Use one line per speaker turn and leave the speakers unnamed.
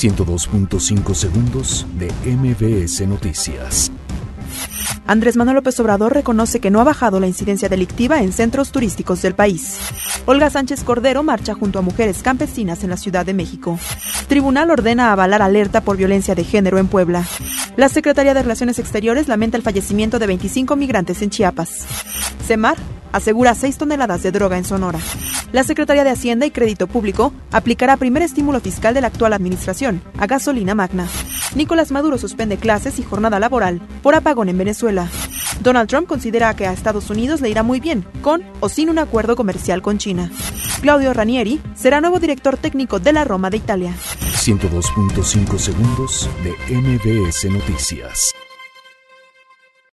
102.5 segundos de MBS Noticias.
Andrés Manuel López Obrador reconoce que no ha bajado la incidencia delictiva en centros turísticos del país. Olga Sánchez Cordero marcha junto a mujeres campesinas en la Ciudad de México. Tribunal ordena avalar alerta por violencia de género en Puebla. La Secretaría de Relaciones Exteriores lamenta el fallecimiento de 25 migrantes en Chiapas. Semar asegura 6 toneladas de droga en Sonora. La Secretaría de Hacienda y Crédito Público aplicará primer estímulo fiscal de la actual administración a gasolina magna. Nicolás Maduro suspende clases y jornada laboral por apagón en Venezuela. Donald Trump considera que a Estados Unidos le irá muy bien, con o sin un acuerdo comercial con China. Claudio Ranieri será nuevo director técnico de la Roma de Italia.
102.5 segundos de MBS Noticias.